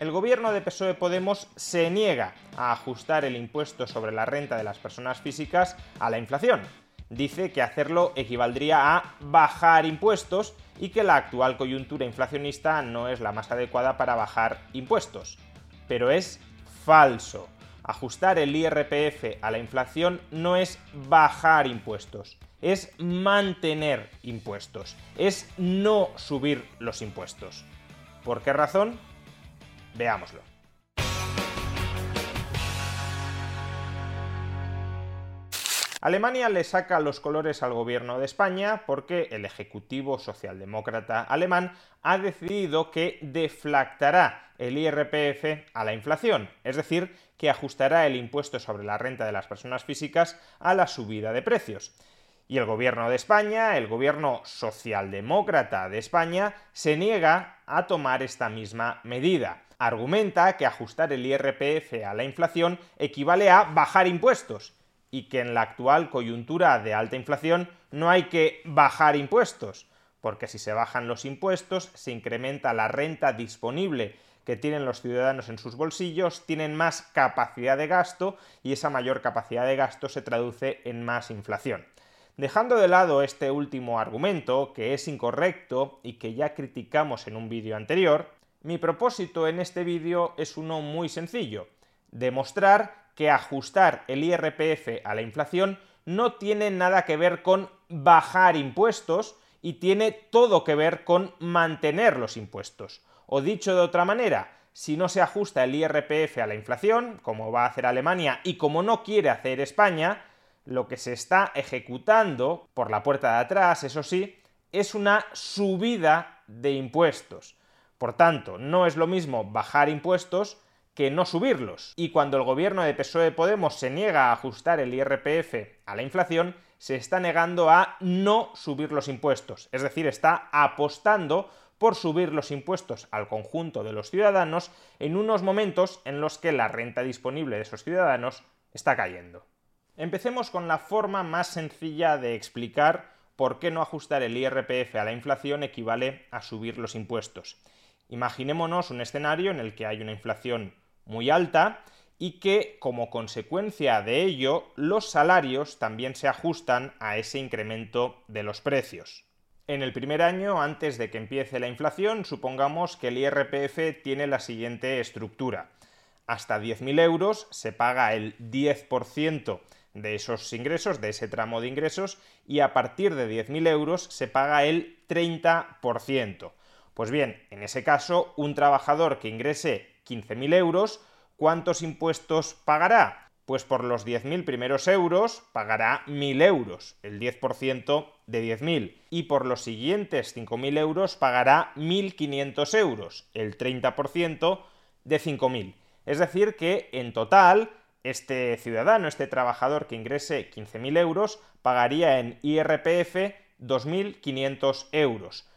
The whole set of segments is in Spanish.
El gobierno de PSOE Podemos se niega a ajustar el impuesto sobre la renta de las personas físicas a la inflación. Dice que hacerlo equivaldría a bajar impuestos y que la actual coyuntura inflacionista no es la más adecuada para bajar impuestos. Pero es falso. Ajustar el IRPF a la inflación no es bajar impuestos, es mantener impuestos, es no subir los impuestos. ¿Por qué razón? Veámoslo. Alemania le saca los colores al gobierno de España porque el Ejecutivo Socialdemócrata alemán ha decidido que deflactará el IRPF a la inflación, es decir, que ajustará el impuesto sobre la renta de las personas físicas a la subida de precios. Y el gobierno de España, el gobierno socialdemócrata de España, se niega a tomar esta misma medida. Argumenta que ajustar el IRPF a la inflación equivale a bajar impuestos y que en la actual coyuntura de alta inflación no hay que bajar impuestos, porque si se bajan los impuestos se incrementa la renta disponible que tienen los ciudadanos en sus bolsillos, tienen más capacidad de gasto y esa mayor capacidad de gasto se traduce en más inflación. Dejando de lado este último argumento, que es incorrecto y que ya criticamos en un vídeo anterior, mi propósito en este vídeo es uno muy sencillo, demostrar que ajustar el IRPF a la inflación no tiene nada que ver con bajar impuestos y tiene todo que ver con mantener los impuestos. O dicho de otra manera, si no se ajusta el IRPF a la inflación, como va a hacer Alemania y como no quiere hacer España, lo que se está ejecutando por la puerta de atrás, eso sí, es una subida de impuestos. Por tanto, no es lo mismo bajar impuestos que no subirlos. Y cuando el gobierno de PSOE Podemos se niega a ajustar el IRPF a la inflación, se está negando a no subir los impuestos. Es decir, está apostando por subir los impuestos al conjunto de los ciudadanos en unos momentos en los que la renta disponible de esos ciudadanos está cayendo. Empecemos con la forma más sencilla de explicar por qué no ajustar el IRPF a la inflación equivale a subir los impuestos. Imaginémonos un escenario en el que hay una inflación muy alta y que como consecuencia de ello los salarios también se ajustan a ese incremento de los precios. En el primer año, antes de que empiece la inflación, supongamos que el IRPF tiene la siguiente estructura. Hasta 10.000 euros se paga el 10% de esos ingresos, de ese tramo de ingresos, y a partir de 10.000 euros se paga el 30%. Pues bien, en ese caso, un trabajador que ingrese 15.000 euros, ¿cuántos impuestos pagará? Pues por los 10.000 primeros euros pagará 1.000 euros, el 10% de 10.000. Y por los siguientes 5.000 euros pagará 1.500 euros, el 30% de 5.000. Es decir, que en total, este ciudadano, este trabajador que ingrese 15.000 euros, pagaría en IRPF 2.500 euros.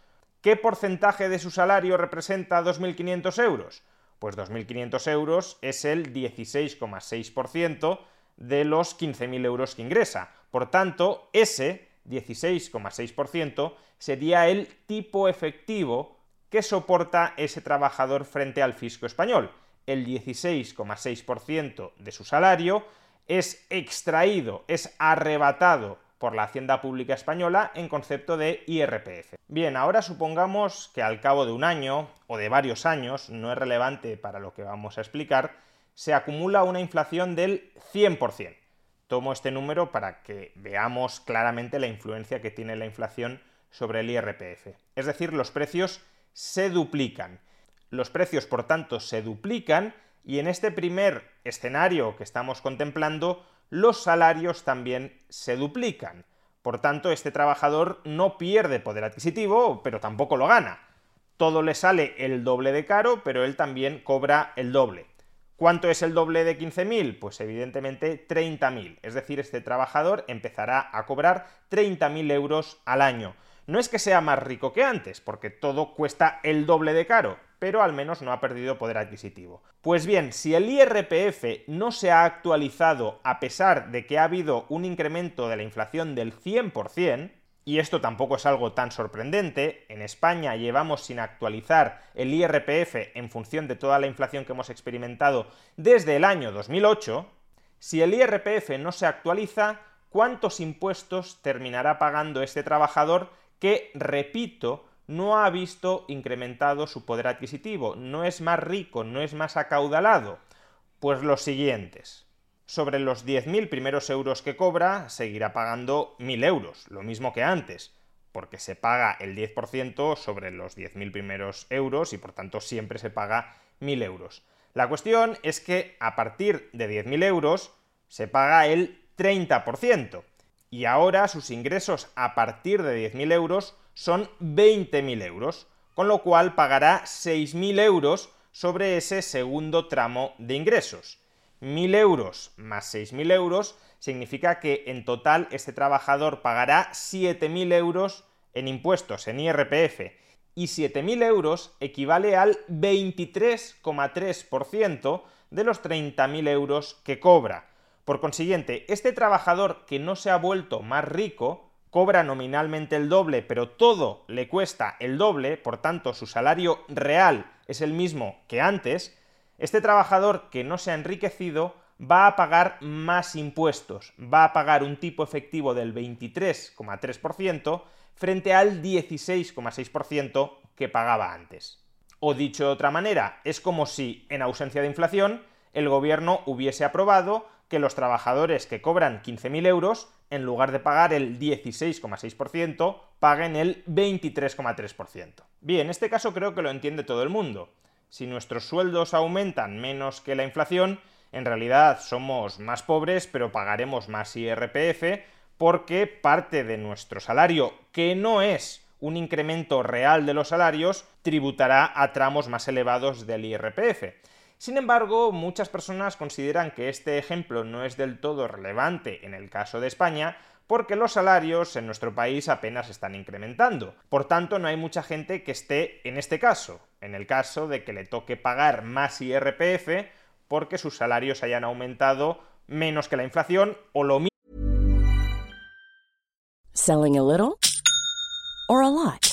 ¿Qué porcentaje de su salario representa 2.500 euros? Pues 2.500 euros es el 16,6% de los 15.000 euros que ingresa. Por tanto, ese 16,6% sería el tipo efectivo que soporta ese trabajador frente al fisco español. El 16,6% de su salario es extraído, es arrebatado por la Hacienda Pública Española en concepto de IRPF. Bien, ahora supongamos que al cabo de un año o de varios años, no es relevante para lo que vamos a explicar, se acumula una inflación del 100%. Tomo este número para que veamos claramente la influencia que tiene la inflación sobre el IRPF. Es decir, los precios se duplican. Los precios, por tanto, se duplican y en este primer escenario que estamos contemplando, los salarios también se duplican. Por tanto, este trabajador no pierde poder adquisitivo, pero tampoco lo gana. todo le sale el doble de caro, pero él también cobra el doble. ¿Cuánto es el doble de 15.000? Pues evidentemente 30.000. Es decir, este trabajador empezará a cobrar 30.000 euros al año. No es que sea más rico que antes, porque todo cuesta el doble de caro, pero al menos no ha perdido poder adquisitivo. Pues bien, si el IRPF no se ha actualizado a pesar de que ha habido un incremento de la inflación del 100%, y esto tampoco es algo tan sorprendente, en España llevamos sin actualizar el IRPF en función de toda la inflación que hemos experimentado desde el año 2008, si el IRPF no se actualiza, ¿cuántos impuestos terminará pagando este trabajador que, repito, no ha visto incrementado su poder adquisitivo, no es más rico, no es más acaudalado. Pues los siguientes. Sobre los 10.000 primeros euros que cobra, seguirá pagando 1.000 euros, lo mismo que antes, porque se paga el 10% sobre los 10.000 primeros euros y por tanto siempre se paga 1.000 euros. La cuestión es que a partir de 10.000 euros se paga el 30% y ahora sus ingresos a partir de 10.000 euros son 20.000 euros, con lo cual pagará 6.000 euros sobre ese segundo tramo de ingresos. 1.000 euros más 6.000 euros significa que en total este trabajador pagará 7.000 euros en impuestos, en IRPF, y 7.000 euros equivale al 23,3% de los 30.000 euros que cobra. Por consiguiente, este trabajador que no se ha vuelto más rico cobra nominalmente el doble, pero todo le cuesta el doble, por tanto su salario real es el mismo que antes, este trabajador que no se ha enriquecido va a pagar más impuestos, va a pagar un tipo efectivo del 23,3% frente al 16,6% que pagaba antes. O dicho de otra manera, es como si, en ausencia de inflación, el gobierno hubiese aprobado que los trabajadores que cobran 15.000 euros en lugar de pagar el 16,6%, paguen el 23,3%. Bien, en este caso creo que lo entiende todo el mundo. Si nuestros sueldos aumentan menos que la inflación, en realidad somos más pobres, pero pagaremos más IRPF porque parte de nuestro salario, que no es un incremento real de los salarios, tributará a tramos más elevados del IRPF. Sin embargo, muchas personas consideran que este ejemplo no es del todo relevante en el caso de España, porque los salarios en nuestro país apenas están incrementando. Por tanto, no hay mucha gente que esté en este caso, en el caso de que le toque pagar más IRPF porque sus salarios hayan aumentado menos que la inflación o lo mismo. Selling a little or a lot.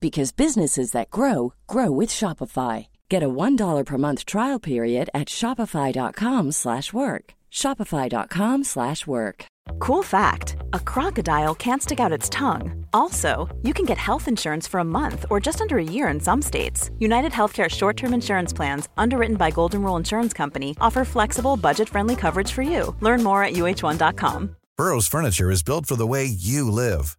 because businesses that grow grow with Shopify. Get a $1 per month trial period at Shopify.com slash work. Shopify.com slash work. Cool fact, a crocodile can't stick out its tongue. Also, you can get health insurance for a month or just under a year in some states. United Healthcare short-term insurance plans underwritten by Golden Rule Insurance Company offer flexible, budget-friendly coverage for you. Learn more at uh1.com. Burrow's furniture is built for the way you live.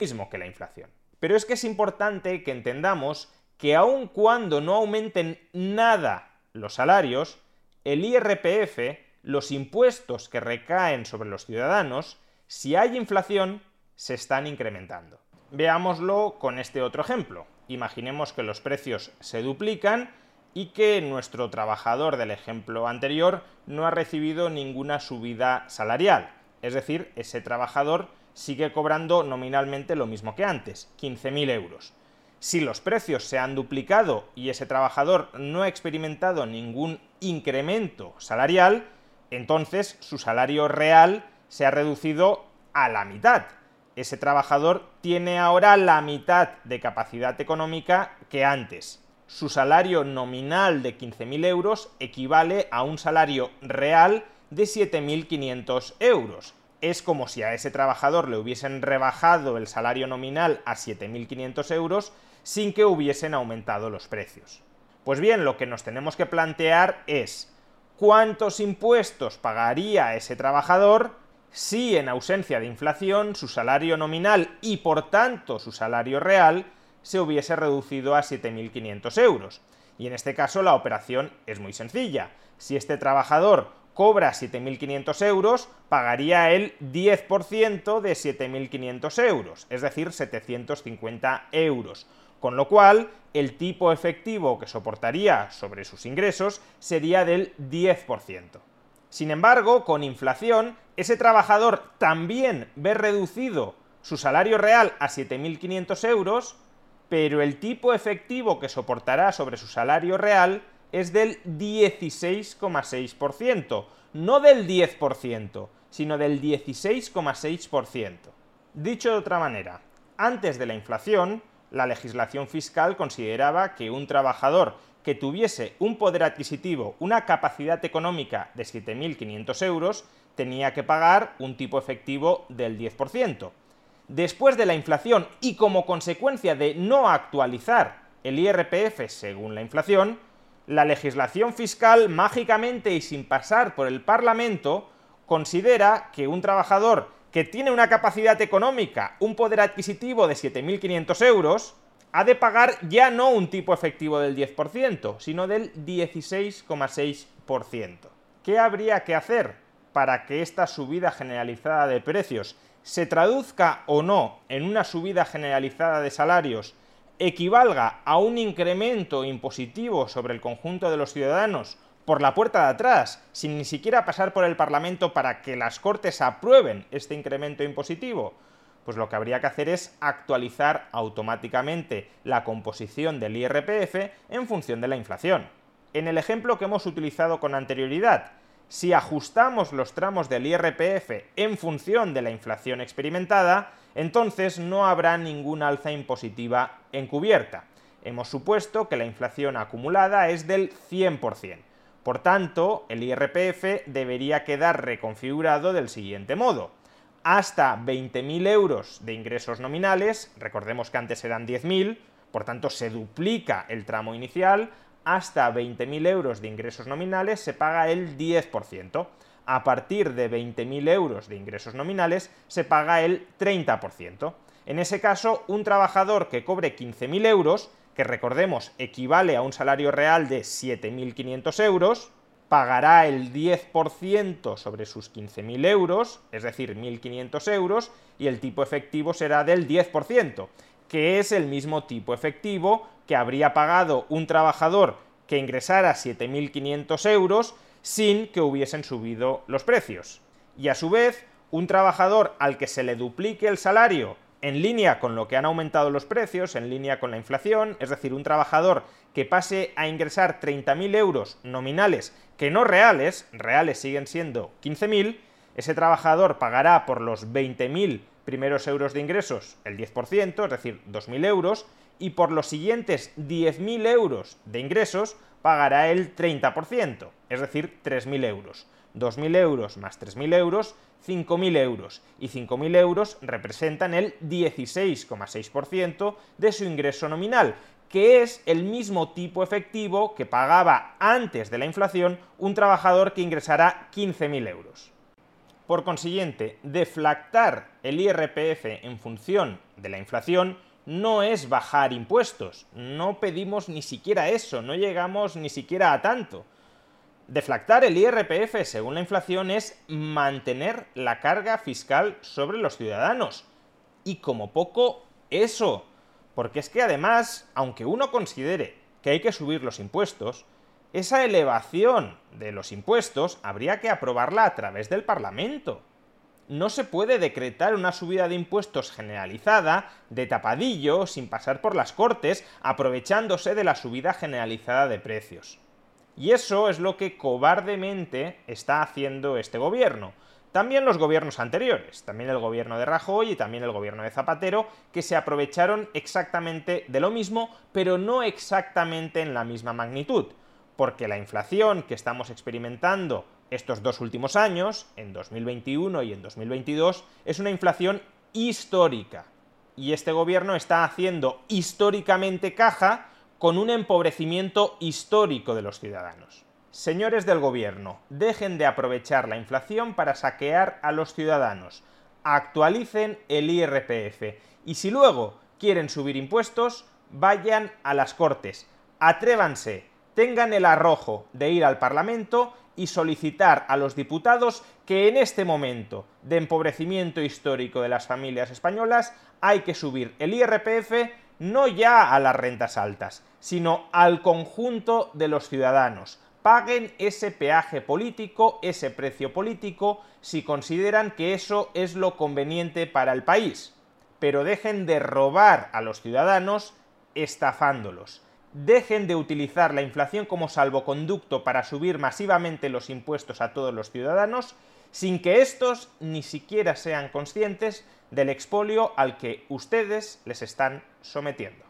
Mismo que la inflación. Pero es que es importante que entendamos que aun cuando no aumenten nada los salarios, el IRPF, los impuestos que recaen sobre los ciudadanos, si hay inflación, se están incrementando. Veámoslo con este otro ejemplo. Imaginemos que los precios se duplican y que nuestro trabajador del ejemplo anterior no ha recibido ninguna subida salarial. Es decir, ese trabajador sigue cobrando nominalmente lo mismo que antes, 15.000 euros. Si los precios se han duplicado y ese trabajador no ha experimentado ningún incremento salarial, entonces su salario real se ha reducido a la mitad. Ese trabajador tiene ahora la mitad de capacidad económica que antes. Su salario nominal de 15.000 euros equivale a un salario real de 7.500 euros. Es como si a ese trabajador le hubiesen rebajado el salario nominal a 7.500 euros sin que hubiesen aumentado los precios. Pues bien, lo que nos tenemos que plantear es cuántos impuestos pagaría ese trabajador si en ausencia de inflación su salario nominal y por tanto su salario real se hubiese reducido a 7.500 euros. Y en este caso la operación es muy sencilla. Si este trabajador cobra 7.500 euros, pagaría el 10% de 7.500 euros, es decir, 750 euros con lo cual el tipo efectivo que soportaría sobre sus ingresos sería del 10%. Sin embargo, con inflación, ese trabajador también ve reducido su salario real a 7.500 euros, pero el tipo efectivo que soportará sobre su salario real es del 16,6%, no del 10%, sino del 16,6%. Dicho de otra manera, antes de la inflación, la legislación fiscal consideraba que un trabajador que tuviese un poder adquisitivo, una capacidad económica de 7.500 euros, tenía que pagar un tipo efectivo del 10%. Después de la inflación y como consecuencia de no actualizar el IRPF según la inflación, la legislación fiscal mágicamente y sin pasar por el Parlamento considera que un trabajador que tiene una capacidad económica, un poder adquisitivo de 7.500 euros, ha de pagar ya no un tipo efectivo del 10%, sino del 16,6%. ¿Qué habría que hacer para que esta subida generalizada de precios se traduzca o no en una subida generalizada de salarios, equivalga a un incremento impositivo sobre el conjunto de los ciudadanos por la puerta de atrás, sin ni siquiera pasar por el Parlamento para que las Cortes aprueben este incremento impositivo? Pues lo que habría que hacer es actualizar automáticamente la composición del IRPF en función de la inflación. En el ejemplo que hemos utilizado con anterioridad, si ajustamos los tramos del IRPF en función de la inflación experimentada, entonces no habrá ninguna alza impositiva encubierta. Hemos supuesto que la inflación acumulada es del 100%. Por tanto, el IRPF debería quedar reconfigurado del siguiente modo. Hasta 20.000 euros de ingresos nominales, recordemos que antes eran 10.000, por tanto se duplica el tramo inicial, hasta 20.000 euros de ingresos nominales se paga el 10%. A partir de 20.000 euros de ingresos nominales se paga el 30%. En ese caso, un trabajador que cobre 15.000 euros que recordemos equivale a un salario real de 7.500 euros, pagará el 10% sobre sus 15.000 euros, es decir, 1.500 euros, y el tipo efectivo será del 10%, que es el mismo tipo efectivo que habría pagado un trabajador que ingresara 7.500 euros sin que hubiesen subido los precios. Y a su vez, un trabajador al que se le duplique el salario en línea con lo que han aumentado los precios, en línea con la inflación, es decir, un trabajador que pase a ingresar 30.000 euros nominales, que no reales, reales siguen siendo 15.000, ese trabajador pagará por los 20.000 primeros euros de ingresos el 10%, es decir, 2.000 euros, y por los siguientes 10.000 euros de ingresos pagará el 30%, es decir, 3.000 euros. 2.000 euros más 3.000 euros 5.000 euros y 5.000 euros representan el 16,6% de su ingreso nominal, que es el mismo tipo efectivo que pagaba antes de la inflación un trabajador que ingresara 15.000 euros. Por consiguiente, deflactar el IRPF en función de la inflación no es bajar impuestos, no pedimos ni siquiera eso, no llegamos ni siquiera a tanto. Deflactar el IRPF según la inflación es mantener la carga fiscal sobre los ciudadanos. Y como poco, eso. Porque es que además, aunque uno considere que hay que subir los impuestos, esa elevación de los impuestos habría que aprobarla a través del Parlamento. No se puede decretar una subida de impuestos generalizada, de tapadillo, sin pasar por las cortes, aprovechándose de la subida generalizada de precios. Y eso es lo que cobardemente está haciendo este gobierno. También los gobiernos anteriores, también el gobierno de Rajoy y también el gobierno de Zapatero, que se aprovecharon exactamente de lo mismo, pero no exactamente en la misma magnitud, porque la inflación que estamos experimentando estos dos últimos años, en 2021 y en 2022, es una inflación histórica. Y este gobierno está haciendo históricamente caja con un empobrecimiento histórico de los ciudadanos. Señores del gobierno, dejen de aprovechar la inflación para saquear a los ciudadanos. Actualicen el IRPF. Y si luego quieren subir impuestos, vayan a las Cortes. Atrévanse, tengan el arrojo de ir al Parlamento y solicitar a los diputados que en este momento de empobrecimiento histórico de las familias españolas hay que subir el IRPF no ya a las rentas altas, sino al conjunto de los ciudadanos paguen ese peaje político, ese precio político, si consideran que eso es lo conveniente para el país. Pero dejen de robar a los ciudadanos estafándolos. Dejen de utilizar la inflación como salvoconducto para subir masivamente los impuestos a todos los ciudadanos sin que estos ni siquiera sean conscientes del expolio al que ustedes les están sometiendo.